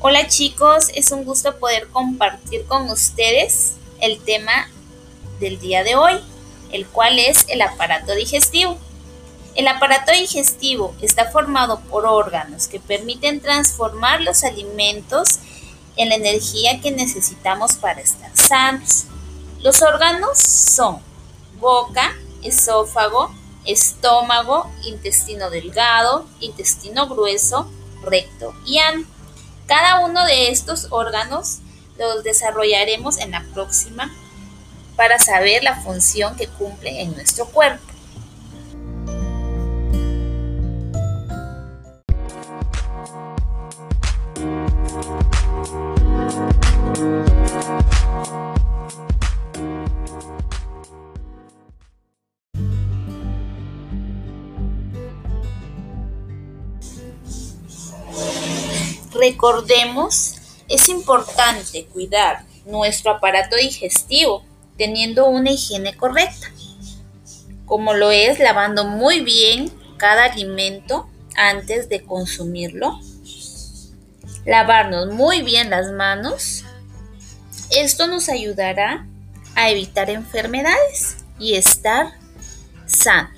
Hola chicos, es un gusto poder compartir con ustedes el tema del día de hoy, el cual es el aparato digestivo. El aparato digestivo está formado por órganos que permiten transformar los alimentos en la energía que necesitamos para estar sanos. Los órganos son boca, esófago, estómago, intestino delgado, intestino grueso, recto y ano. Cada uno de estos órganos los desarrollaremos en la próxima para saber la función que cumple en nuestro cuerpo. Recordemos, es importante cuidar nuestro aparato digestivo teniendo una higiene correcta, como lo es lavando muy bien cada alimento antes de consumirlo, lavarnos muy bien las manos. Esto nos ayudará a evitar enfermedades y estar sanos.